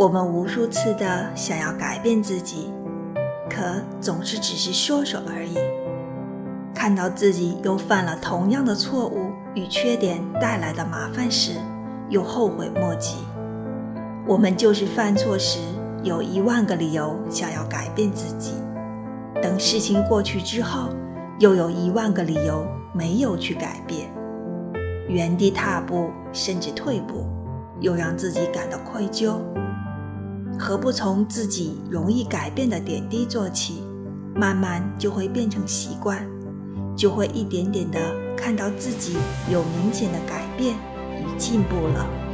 我们无数次的想要改变自己，可总是只是说说而已。看到自己又犯了同样的错误与缺点带来的麻烦时，又后悔莫及。我们就是犯错时有一万个理由想要改变自己，等事情过去之后，又有一万个理由没有去改变，原地踏步甚至退步，又让自己感到愧疚。何不从自己容易改变的点滴做起，慢慢就会变成习惯，就会一点点的看到自己有明显的改变与进步了。